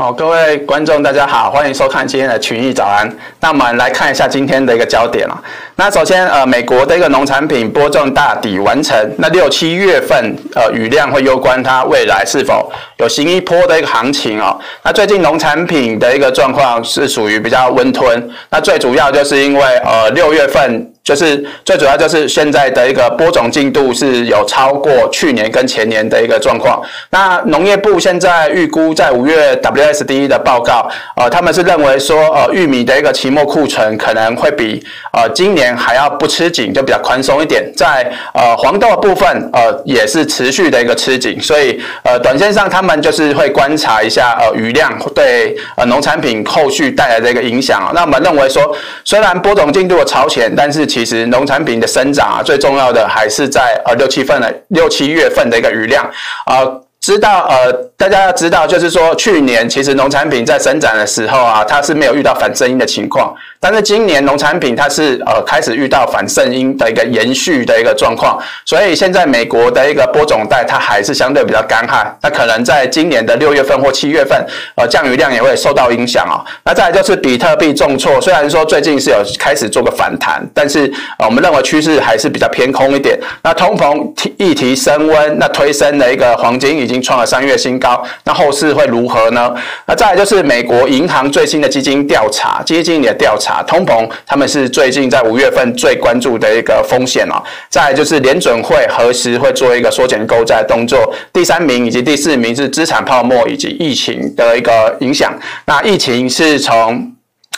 好，各位观众，大家好，欢迎收看今天的群益早安。那我们来看一下今天的一个焦点啊。那首先，呃，美国的一个农产品播种大抵完成。那六七月份，呃，雨量会攸关它未来是否有新一波的一个行情哦。那最近农产品的一个状况是属于比较温吞。那最主要就是因为，呃，六月份。就是最主要就是现在的一个播种进度是有超过去年跟前年的一个状况。那农业部现在预估在五月 WSDE 的报告，呃，他们是认为说，呃，玉米的一个期末库存可能会比呃今年还要不吃紧，就比较宽松一点。在呃黄豆部分，呃也是持续的一个吃紧，所以呃短线上他们就是会观察一下呃雨量对呃农产品后续带来的一个影响。那我们认为说，虽然播种进度的超前，但是其实农产品的生长啊，最重要的还是在呃六七份的六七月份的一个雨量啊。知道呃，大家要知道，就是说去年其实农产品在生长的时候啊，它是没有遇到反声音的情况，但是今年农产品它是呃开始遇到反声音的一个延续的一个状况，所以现在美国的一个播种带它还是相对比较干旱，那可能在今年的六月份或七月份，呃降雨量也会受到影响哦。那再来就是比特币重挫，虽然说最近是有开始做个反弹，但是呃我们认为趋势还是比较偏空一点。那通膨议题升温，那推升的一个黄金已已经创了三月新高，那后市会如何呢？那再来就是美国银行最新的基金调查，基金经理的调查，通膨他们是最近在五月份最关注的一个风险哦。再就是联准会何时会做一个缩减购债动作？第三名以及第四名是资产泡沫以及疫情的一个影响。那疫情是从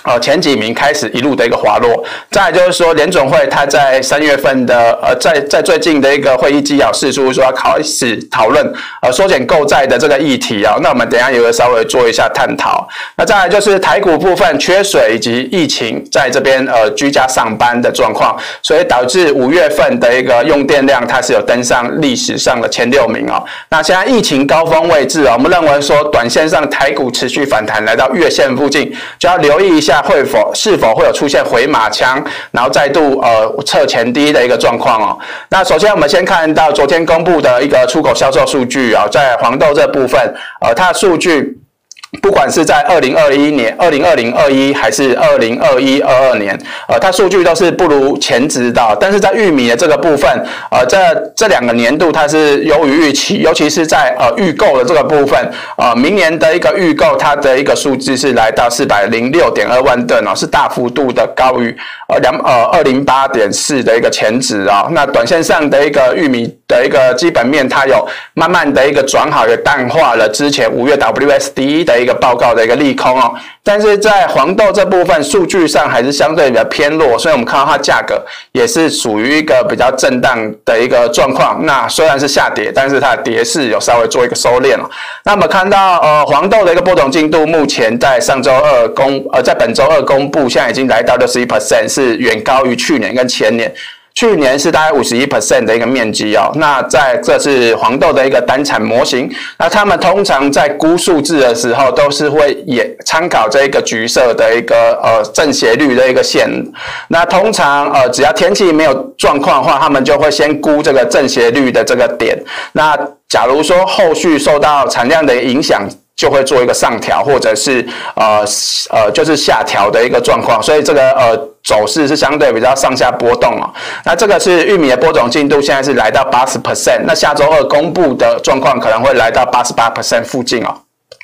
呃，前几名开始一路的一个滑落，再就是说联准会它在三月份的呃，在在最近的一个会议纪要释出说要开始讨论呃缩减购债的这个议题啊，那我们等下也会稍微做一下探讨。那再来就是台股部分缺水以及疫情在这边呃居家上班的状况，所以导致五月份的一个用电量它是有登上历史上的前六名哦。那现在疫情高峰位置啊，我们认为说短线上台股持续反弹来到月线附近，就要留意一下。会否是否会有出现回马枪，然后再度呃测前低的一个状况哦？那首先我们先看到昨天公布的一个出口销售数据啊，在黄豆这部分，呃，它的数据。不管是在二零二一年、二零二零二一还是二零二一二二年，呃，它数据都是不如前值的。但是在玉米的这个部分，呃，这这两个年度它是优于预期，尤其是在呃预购的这个部分，呃，明年的一个预购，它的一个数字是来到四百零六点二万吨哦，是大幅度的高于呃两呃二零八点四的一个前值啊。那短线上的一个玉米的一个基本面，它有慢慢的一个转好，也淡化了之前五月 WSD 的。一个报告的一个利空哦，但是在黄豆这部分数据上还是相对比较偏弱，所以我们看到它价格也是属于一个比较震荡的一个状况。那虽然是下跌，但是它的跌势有稍微做一个收敛了。那我们看到呃黄豆的一个播种进度，目前在上周二公呃在本周二公布，现在已经来到六十一 percent，是远高于去年跟前年。去年是大概五十一 percent 的一个面积哦，那在这是黄豆的一个单产模型，那他们通常在估数字的时候都是会也参考这一个橘色的一个呃正斜率的一个线，那通常呃只要天气没有状况的话，他们就会先估这个正斜率的这个点，那假如说后续受到产量的影响。就会做一个上调，或者是呃呃，就是下调的一个状况，所以这个呃走势是相对比较上下波动哦。那这个是玉米的播种进度，现在是来到八十 percent，那下周二公布的状况可能会来到八十八 percent 附近哦。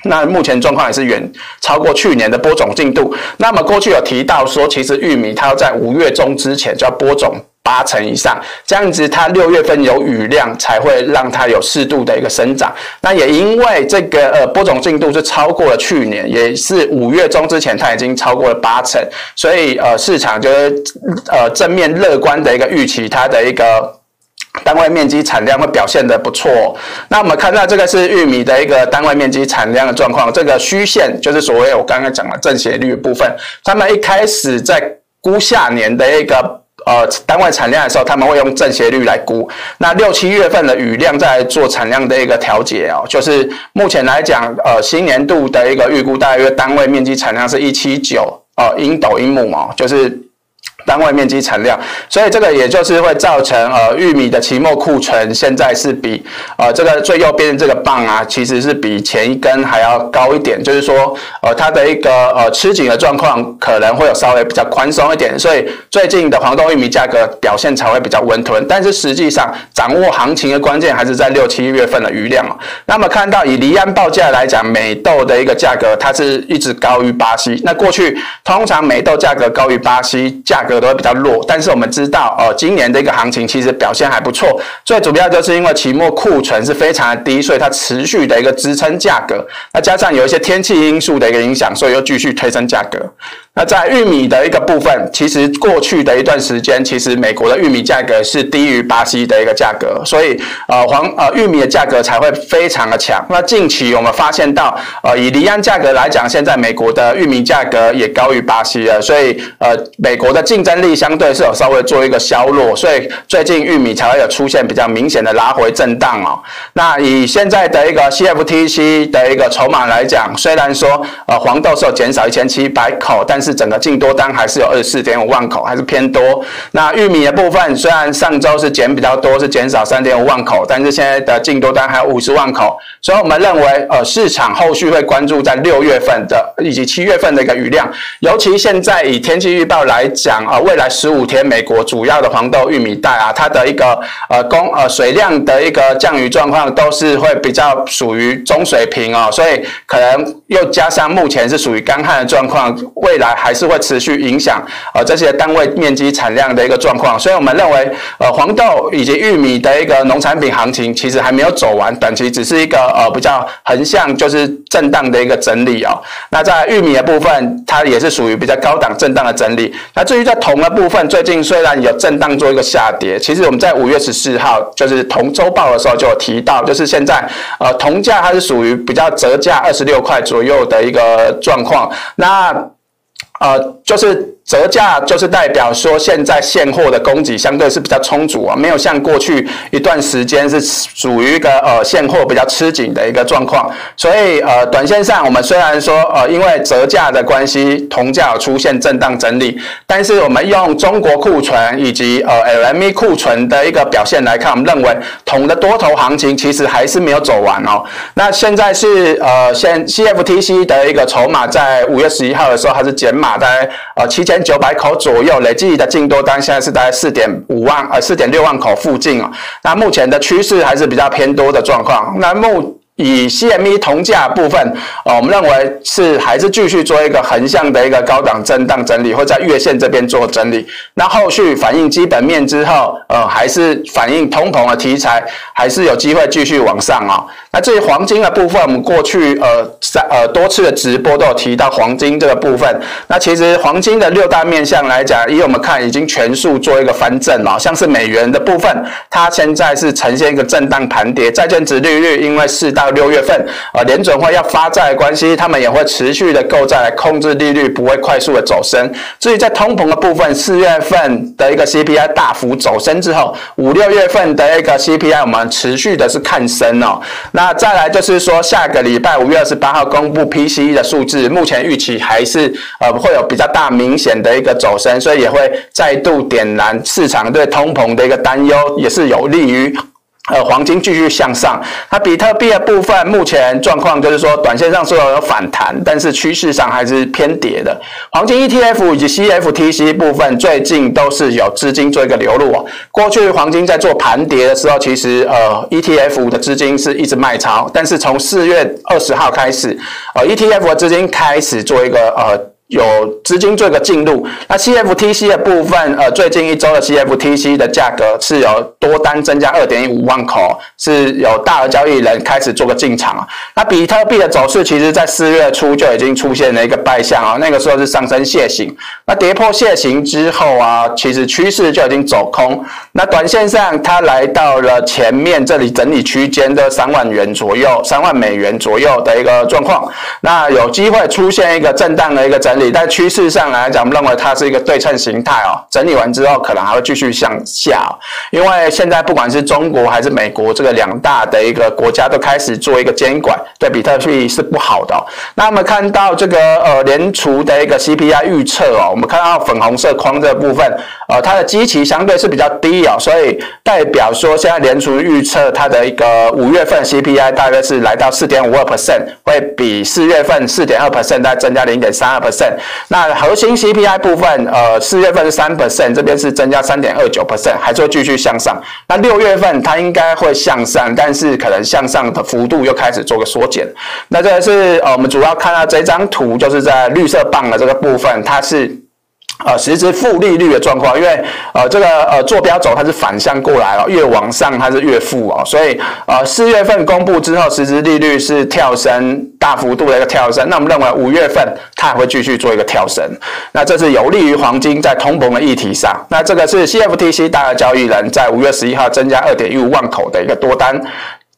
那目前状况也是远超过去年的播种进度。那么过去有提到说，其实玉米它要在五月中之前就要播种。八成以上，这样子，它六月份有雨量，才会让它有适度的一个生长。那也因为这个呃播种进度是超过了去年，也是五月中之前它已经超过了八成，所以呃市场就是呃正面乐观的一个预期，它的一个单位面积产量会表现得不错。那我们看到这个是玉米的一个单位面积产量的状况，这个虚线就是所谓我刚刚讲的正斜率部分。他们一开始在估下年的一个。呃，单位产量的时候，他们会用正斜率来估。那六七月份的雨量在做产量的一个调节哦，就是目前来讲，呃，新年度的一个预估大约单位面积产量是一七九呃英斗英亩哦，就是单位面积产量，所以这个也就是会造成呃玉米的期末库存现在是比呃这个最右边的这个棒啊，其实是比前一根还要高一点，就是说呃它的一个呃吃紧的状况可能会有稍微比较宽松一点，所以最近的黄豆玉米价格表现才会比较温吞。但是实际上掌握行情的关键还是在六七月份的余量哦。那么看到以离岸报价来讲，美豆的一个价格它是一直高于巴西。那过去通常美豆价格高于巴西价格。都会比较弱，但是我们知道，呃，今年的一个行情其实表现还不错，最主要就是因为期末库存是非常的低，所以它持续的一个支撑价格，那加上有一些天气因素的一个影响，所以又继续推升价格。那在玉米的一个部分，其实过去的一段时间，其实美国的玉米价格是低于巴西的一个价格，所以呃黄呃玉米的价格才会非常的强。那近期我们发现到，呃以离岸价格来讲，现在美国的玉米价格也高于巴西了，所以呃美国的竞争力相对是有稍微做一个削弱，所以最近玉米才会有出现比较明显的拉回震荡哦。那以现在的一个 CFTC 的一个筹码来讲，虽然说呃黄豆是有减少一千七百口，但是是整个净多单还是有二十四点五万口，还是偏多。那玉米的部分虽然上周是减比较多，是减少三点五万口，但是现在的净多单还有五十万口，所以我们认为，呃，市场后续会关注在六月份的以及七月份的一个雨量，尤其现在以天气预报来讲，啊、呃，未来十五天美国主要的黄豆、玉米带啊，它的一个呃供呃水量的一个降雨状况都是会比较属于中水平哦，所以可能又加上目前是属于干旱的状况，未来。还是会持续影响呃这些单位面积产量的一个状况，所以我们认为呃黄豆以及玉米的一个农产品行情其实还没有走完，短期只是一个呃比较横向就是震荡的一个整理哦。那在玉米的部分，它也是属于比较高档震荡的整理。那至于在铜的部分，最近虽然有震荡做一个下跌，其实我们在五月十四号就是铜周报的时候就有提到，就是现在呃铜价它是属于比较折价二十六块左右的一个状况。那啊，就是。折价就是代表说，现在现货的供给相对是比较充足啊，没有像过去一段时间是属于一个呃现货比较吃紧的一个状况。所以呃，短线上我们虽然说呃因为折价的关系，铜价有出现震荡整理，但是我们用中国库存以及呃 LME 库存的一个表现来看，我们认为铜的多头行情其实还是没有走完哦。那现在是呃现 CFTC 的一个筹码在五月十一号的时候还是减码在呃七千。九百口左右，累计的净多单现在是在四点五万呃四点六万口附近哦。那目前的趋势还是比较偏多的状况。那目以 CME 铜价部分，呃，我们认为是还是继续做一个横向的一个高档震荡整理，或在月线这边做整理。那后续反映基本面之后，呃，还是反映通膨的题材，还是有机会继续往上啊、哦。那至于黄金的部分，我们过去呃三呃多次的直播都有提到黄金这个部分。那其实黄金的六大面向来讲，以我们看已经全数做一个翻正了。像是美元的部分，它现在是呈现一个震荡盘跌。债券值利率因为四六月份呃联准会要发债的关系，他们也会持续的购债来控制利率，不会快速的走升。至于在通膨的部分，四月份的一个 CPI 大幅走升之后，五六月份的一个 CPI 我们持续的是看升哦。那再来就是说，下个礼拜五月二十八号公布 PCE 的数字，目前预期还是呃会有比较大明显的一个走升，所以也会再度点燃市场对通膨的一个担忧，也是有利于。呃，黄金继续向上。那比特币的部分，目前状况就是说，短线上虽然有反弹，但是趋势上还是偏跌的。黄金 ETF 以及 CFTC 部分，最近都是有资金做一个流入哦。过去黄金在做盘跌的时候，其实呃 ETF 的资金是一直卖超，但是从四月二十号开始，呃 ETF 的资金开始做一个呃。有资金做一个进入，那 CFTC 的部分，呃，最近一周的 CFTC 的价格是有多单增加二点一五万口，是有大额交易人开始做个进场啊。那比特币的走势，其实在四月初就已经出现了一个败象啊，那个时候是上升楔形，那跌破楔形之后啊，其实趋势就已经走空。那短线上它来到了前面这里整理区间的三万元左右，三万美元左右的一个状况，那有机会出现一个震荡的一个整。整理，但趋势上来讲，我们认为它是一个对称形态哦。整理完之后，可能还会继续向下，因为现在不管是中国还是美国这个两大的一个国家都开始做一个监管，对比特币是不好的哦。那我们看到这个呃联储的一个 CPI 预测哦，我们看到粉红色框这部分，呃，它的基期相对是比较低哦，所以代表说现在联储预测它的一个五月份 CPI 大概是来到四点五二 percent，会比四月份四点二 percent 再增加零点三二 percent。那核心 CPI 部分，呃，四月份是三 percent，这边是增加三点二九 percent，还是会继续向上。那六月份它应该会向上，但是可能向上的幅度又开始做个缩减。那这个是呃，我们主要看到这张图，就是在绿色棒的这个部分，它是。呃，实质负利率的状况，因为呃，这个呃坐标轴它是反向过来了，越往上它是越负哦，所以呃四月份公布之后，实质利率是跳升大幅度的一个跳升，那我们认为五月份它还会继续做一个跳升，那这是有利于黄金在通膨的议题上，那这个是 CFTC 大额交易人在五月十一号增加二点一五万口的一个多单。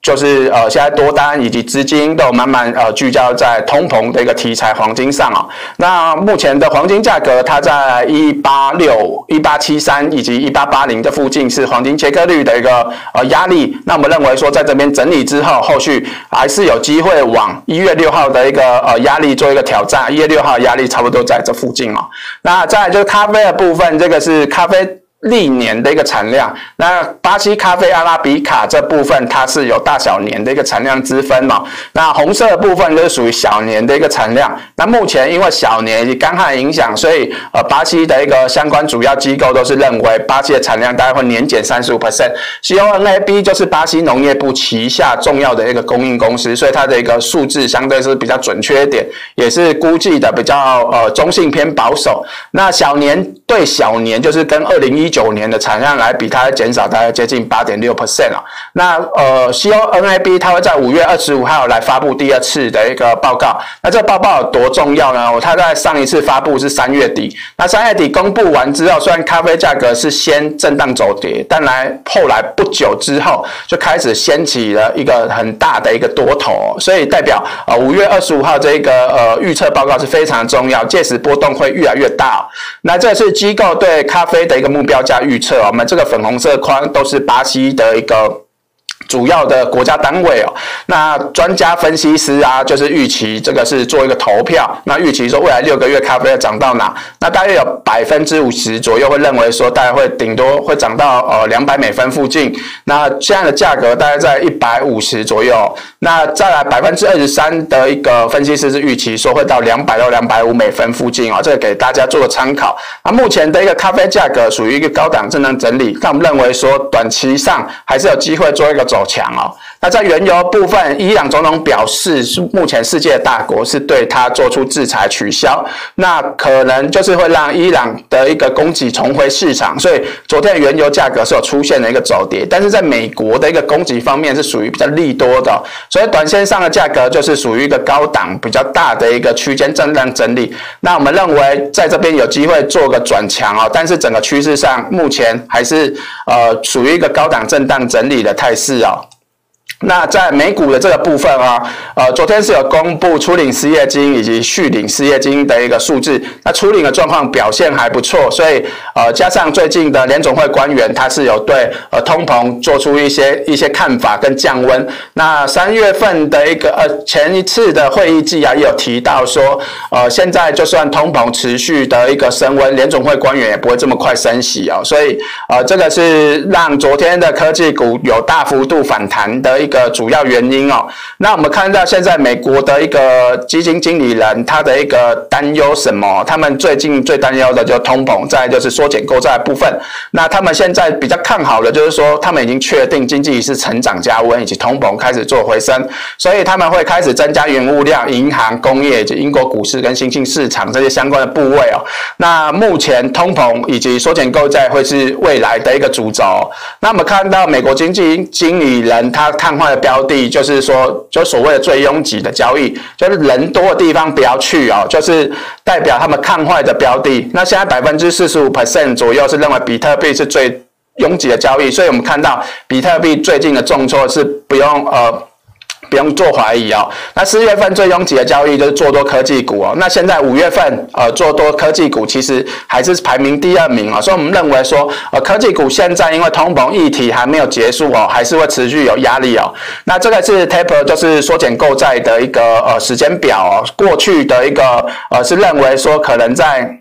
就是呃，现在多单以及资金都慢慢呃聚焦在通膨的一个题材黄金上啊。那目前的黄金价格，它在一八六、一八七三以及一八八零的附近是黄金切割率的一个呃压力。那我们认为说，在这边整理之后，后续还是有机会往一月六号的一个呃压力做一个挑战。一月六号压力差不多在这附近哦。那再来就是咖啡的部分，这个是咖啡。历年的一个产量，那巴西咖啡阿拉比卡这部分它是有大小年的一个产量之分嘛？那红色的部分就是属于小年的一个产量。那目前因为小年以及干旱影响，所以呃巴西的一个相关主要机构都是认为巴西的产量大概会年减三十五 percent。CONAB 就是巴西农业部旗下重要的一个供应公司，所以它的一个数字相对是比较准确一点，也是估计的比较呃中性偏保守。那小年对小年就是跟二零一九年的产量来比，它会减少大概接近八点六 percent 啊。那呃，C O N I B 它会在五月二十五号来发布第二次的一个报告。那这个报告有多重要呢？它在上一次发布是三月底。那三月底公布完之后，虽然咖啡价格是先震荡走跌，但来后来不久之后就开始掀起了一个很大的一个多头。所以代表呃五月二十五号这一个呃预测报告是非常重要，届时波动会越来越大。那这是机构对咖啡的一个目标价预测，我们这个粉红色框都是巴西的一个。主要的国家单位哦，那专家分析师啊，就是预期这个是做一个投票，那预期说未来六个月咖啡要涨到哪？那大约有百分之五十左右会认为说大概会顶多会涨到呃两百美分附近。那现在的价格大概在一百五十左右。那再来百分之二十三的一个分析师是预期说会到两百到两百五美分附近哦，这个给大家做个参考。那目前的一个咖啡价格属于一个高档震荡整理，但我们认为说短期上还是有机会做一个。走强哦，那在原油部分，伊朗总统表示，是目前世界大国是对他做出制裁取消，那可能就是会让伊朗的一个供给重回市场，所以昨天原油价格是有出现了一个走跌，但是在美国的一个供给方面是属于比较利多的，所以短线上的价格就是属于一个高档比较大的一个区间震荡整理，那我们认为在这边有机会做个转强哦，但是整个趋势上目前还是呃属于一个高档震荡整理的态势哦。那在美股的这个部分啊，呃，昨天是有公布初领失业金以及续领失业金的一个数字。那初领的状况表现还不错，所以呃，加上最近的联总会官员他是有对呃通膨做出一些一些看法跟降温。那三月份的一个呃前一次的会议纪啊，也有提到说，呃，现在就算通膨持续的一个升温，联总会官员也不会这么快升息哦。所以呃，这个是让昨天的科技股有大幅度反弹的一个主要原因哦，那我们看到现在美国的一个基金经理人他的一个担忧什么？他们最近最担忧的就是通膨，再就是缩减购债部分。那他们现在比较看好的就是说，他们已经确定经济是成长加温，以及通膨开始做回升，所以他们会开始增加原物料、银行、工业以及英国股市跟新兴市场这些相关的部位哦。那目前通膨以及缩减购债会是未来的一个主轴。那我们看到美国经济经理人他看。的标的就是说，就所谓的最拥挤的交易，就是人多的地方不要去哦，就是代表他们看坏的标的。那现在百分之四十五 percent 左右是认为比特币是最拥挤的交易，所以我们看到比特币最近的重挫是不用呃。不用做怀疑哦。那四月份最拥挤的交易就是做多科技股哦。那现在五月份呃做多科技股其实还是排名第二名啊、所以我们认为说呃科技股现在因为通膨议题还没有结束哦，还是会持续有压力哦。那这个是 taper 就是缩减购债的一个呃时间表哦，过去的一个呃是认为说可能在。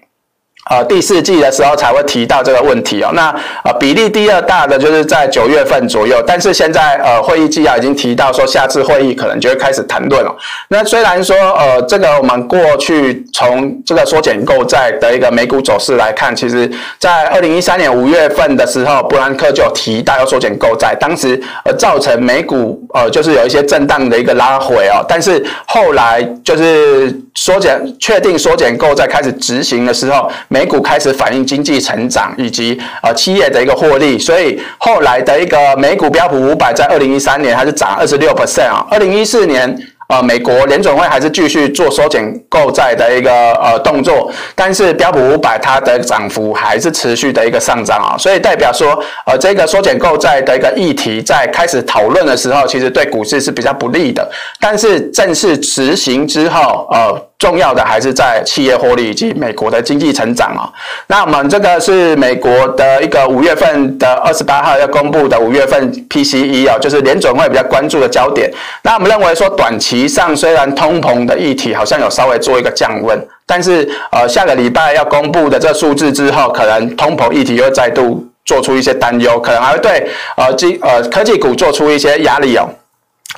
呃，第四季的时候才会提到这个问题哦。那呃，比例第二大的就是在九月份左右，但是现在呃，会议纪要已经提到说，下次会议可能就会开始谈论了。那虽然说呃，这个我们过去从这个缩减购债的一个美股走势来看，其实在二零一三年五月份的时候，布兰克就有提到要缩减购债，当时呃造成美股呃就是有一些震荡的一个拉回哦。但是后来就是缩减确定缩减购债开始执行的时候，美美股开始反映经济成长以及呃企业的一个获利，所以后来的一个美股标普五百在二零一三年还是涨二十六 percent 啊，二零一四年。呃，美国联准会还是继续做缩减购债的一个呃动作，但是标普五百它的涨幅还是持续的一个上涨啊，所以代表说，呃，这个缩减购债的一个议题在开始讨论的时候，其实对股市是比较不利的，但是正式执行之后，呃。重要的还是在企业获利以及美国的经济成长啊。那我们这个是美国的一个五月份的二十八号要公布的五月份 PCE 啊，就是联准会比较关注的焦点。那我们认为说，短期上虽然通膨的议题好像有稍微做一个降温，但是呃下个礼拜要公布的这数字之后，可能通膨议题又再度做出一些担忧，可能还会对呃经呃科技股做出一些压力哦。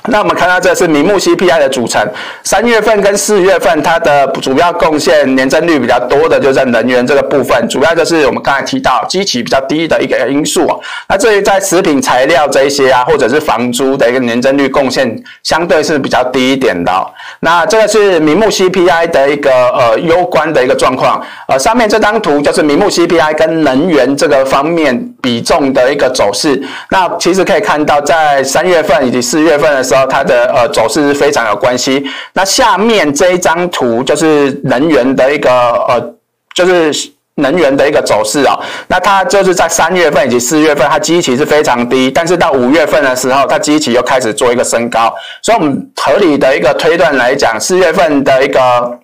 那我们看到这是明目 CPI 的组成，三月份跟四月份它的主要贡献年增率比较多的，就在能源这个部分，主要就是我们刚才提到基期比较低的一个因素啊。那至于在食品材料这一些啊，或者是房租的一个年增率贡献，相对是比较低一点的。那这个是明目 CPI 的一个呃攸关的一个状况。呃，上面这张图就是明目 CPI 跟能源这个方面比重的一个走势。那其实可以看到，在三月份以及四月份时候，它的呃走势是非常有关系。那下面这一张图就是能源的一个呃，就是能源的一个走势啊。那它就是在三月份以及四月份，它基期是非常低，但是到五月份的时候，它基期又开始做一个升高。所以，我们合理的一个推断来讲，四月份的一个。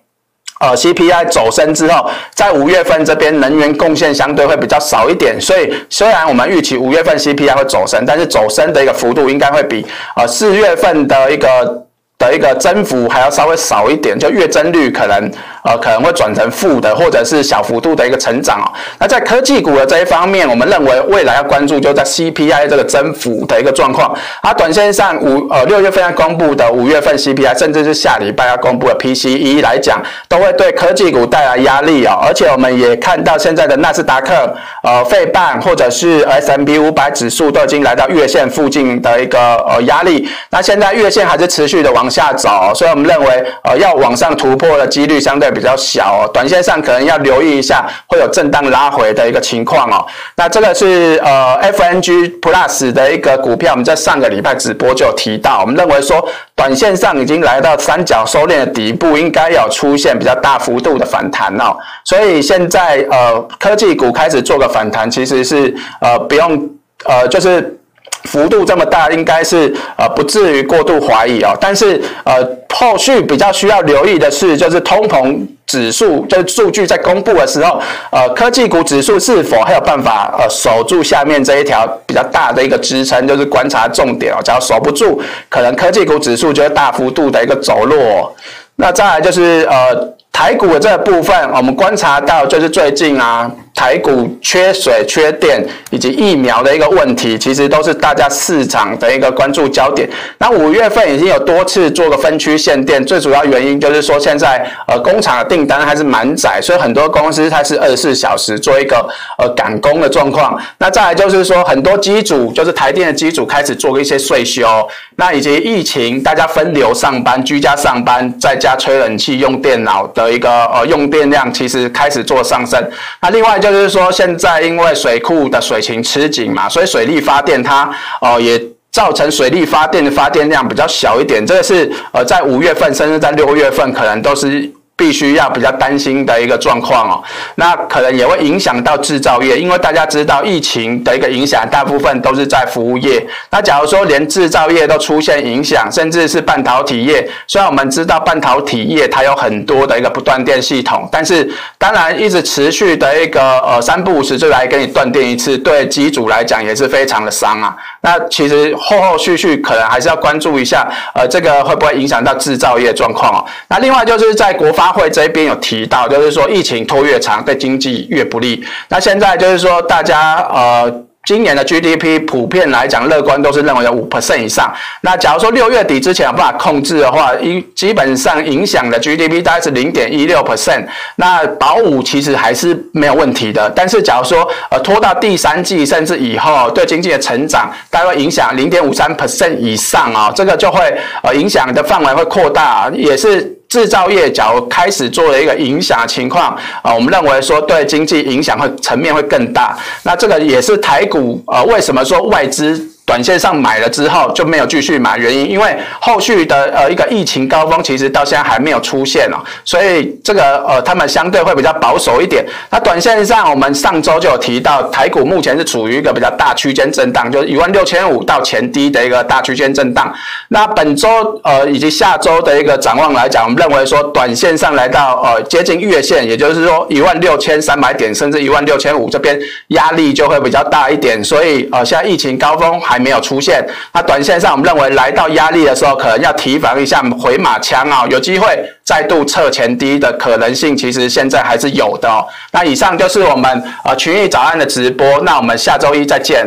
呃，CPI 走升之后，在五月份这边能源贡献相对会比较少一点，所以虽然我们预期五月份 CPI 会走升，但是走升的一个幅度应该会比呃四月份的一个的一个增幅还要稍微少一点，就月增率可能。呃，可能会转成负的，或者是小幅度的一个成长哦。那在科技股的这一方面，我们认为未来要关注就在 CPI 这个增幅的一个状况。它短线上五呃六月份要公布的五月份 CPI，甚至是下礼拜要公布的 PCE 来讲，都会对科技股带来压力哦。而且我们也看到现在的纳斯达克、呃费半或者是 smp 五百指数都已经来到月线附近的一个呃压力。那现在月线还是持续的往下走，所以我们认为呃要往上突破的几率相对比较小哦，短线上可能要留意一下，会有震荡拉回的一个情况哦。那这个是呃 FNG Plus 的一个股票，我们在上个礼拜直播就有提到，我们认为说短线上已经来到三角收敛的底部，应该要出现比较大幅度的反弹哦。所以现在呃科技股开始做个反弹，其实是呃不用呃就是。幅度这么大，应该是呃不至于过度怀疑哦。但是呃后续比较需要留意的是，就是通膨指数，就是数据在公布的时候，呃科技股指数是否还有办法呃守住下面这一条比较大的一个支撑，就是观察重点哦。只要守不住，可能科技股指数就会大幅度的一个走弱。那再来就是呃。台股的这个部分，我们观察到就是最近啊，台股缺水、缺电以及疫苗的一个问题，其实都是大家市场的一个关注焦点。那五月份已经有多次做个分区限电，最主要原因就是说现在呃工厂的订单还是满载，所以很多公司它是二十四小时做一个呃赶工的状况。那再来就是说很多机组，就是台电的机组开始做一些岁修，那以及疫情大家分流上班、居家上班，在家吹冷气、用电脑的。一个呃用电量其实开始做上升，那另外就就是说现在因为水库的水情吃紧嘛，所以水力发电它呃也造成水力发电的发电量比较小一点，这个是呃在五月份甚至在六月份可能都是。必须要比较担心的一个状况哦。那可能也会影响到制造业，因为大家知道疫情的一个影响，大部分都是在服务业。那假如说连制造业都出现影响，甚至是半导体业，虽然我们知道半导体业它有很多的一个不断电系统，但是当然一直持续的一个呃三不五时就来给你断电一次，对机组来讲也是非常的伤啊。那其实后后续续可能还是要关注一下，呃，这个会不会影响到制造业状况哦？那另外就是在国发会这边有提到，就是说疫情拖越长，对经济越不利。那现在就是说大家呃。今年的 GDP 普遍来讲乐观，都是认为有五 percent 以上。那假如说六月底之前有办法控制的话，一基本上影响的 GDP 大概是零点一六 percent。那保五其实还是没有问题的。但是假如说呃拖到第三季甚至以后，对经济的成长大概影响零点五三 percent 以上啊，这个就会呃影响的范围会扩大，也是。制造业假如开始做了一个影响情况啊，我们认为说对经济影响会层面会更大。那这个也是台股啊，为什么说外资？短线上买了之后就没有继续买，原因因为后续的呃一个疫情高峰其实到现在还没有出现哦，所以这个呃他们相对会比较保守一点。那短线上我们上周就有提到，台股目前是处于一个比较大区间震荡，就是一万六千五到前低的一个大区间震荡。那本周呃以及下周的一个展望来讲，我们认为说短线上来到呃接近月线，也就是说一万六千三百点甚至一万六千五这边压力就会比较大一点。所以呃现在疫情高峰还没有出现，那短线上我们认为来到压力的时候，可能要提防一下回马枪啊，有机会再度测前低的可能性，其实现在还是有的。那以上就是我们呃群益早安的直播，那我们下周一再见。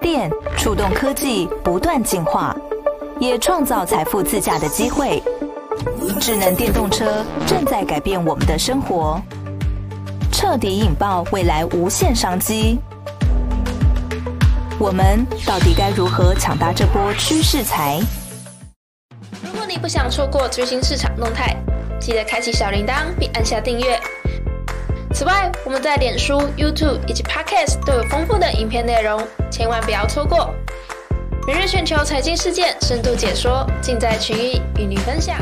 电触动科技不断进化，也创造财富自驾的机会。智能电动车正在改变我们的生活，彻底引爆未来无限商机。我们到底该如何抢答这波趋势财？如果你不想错过最新市场动态，记得开启小铃铛并按下订阅。此外，我们在脸书、YouTube 以及 Podcast 都有丰富的影片内容，千万不要错过。每日全球财经事件深度解说，尽在群益与您分享。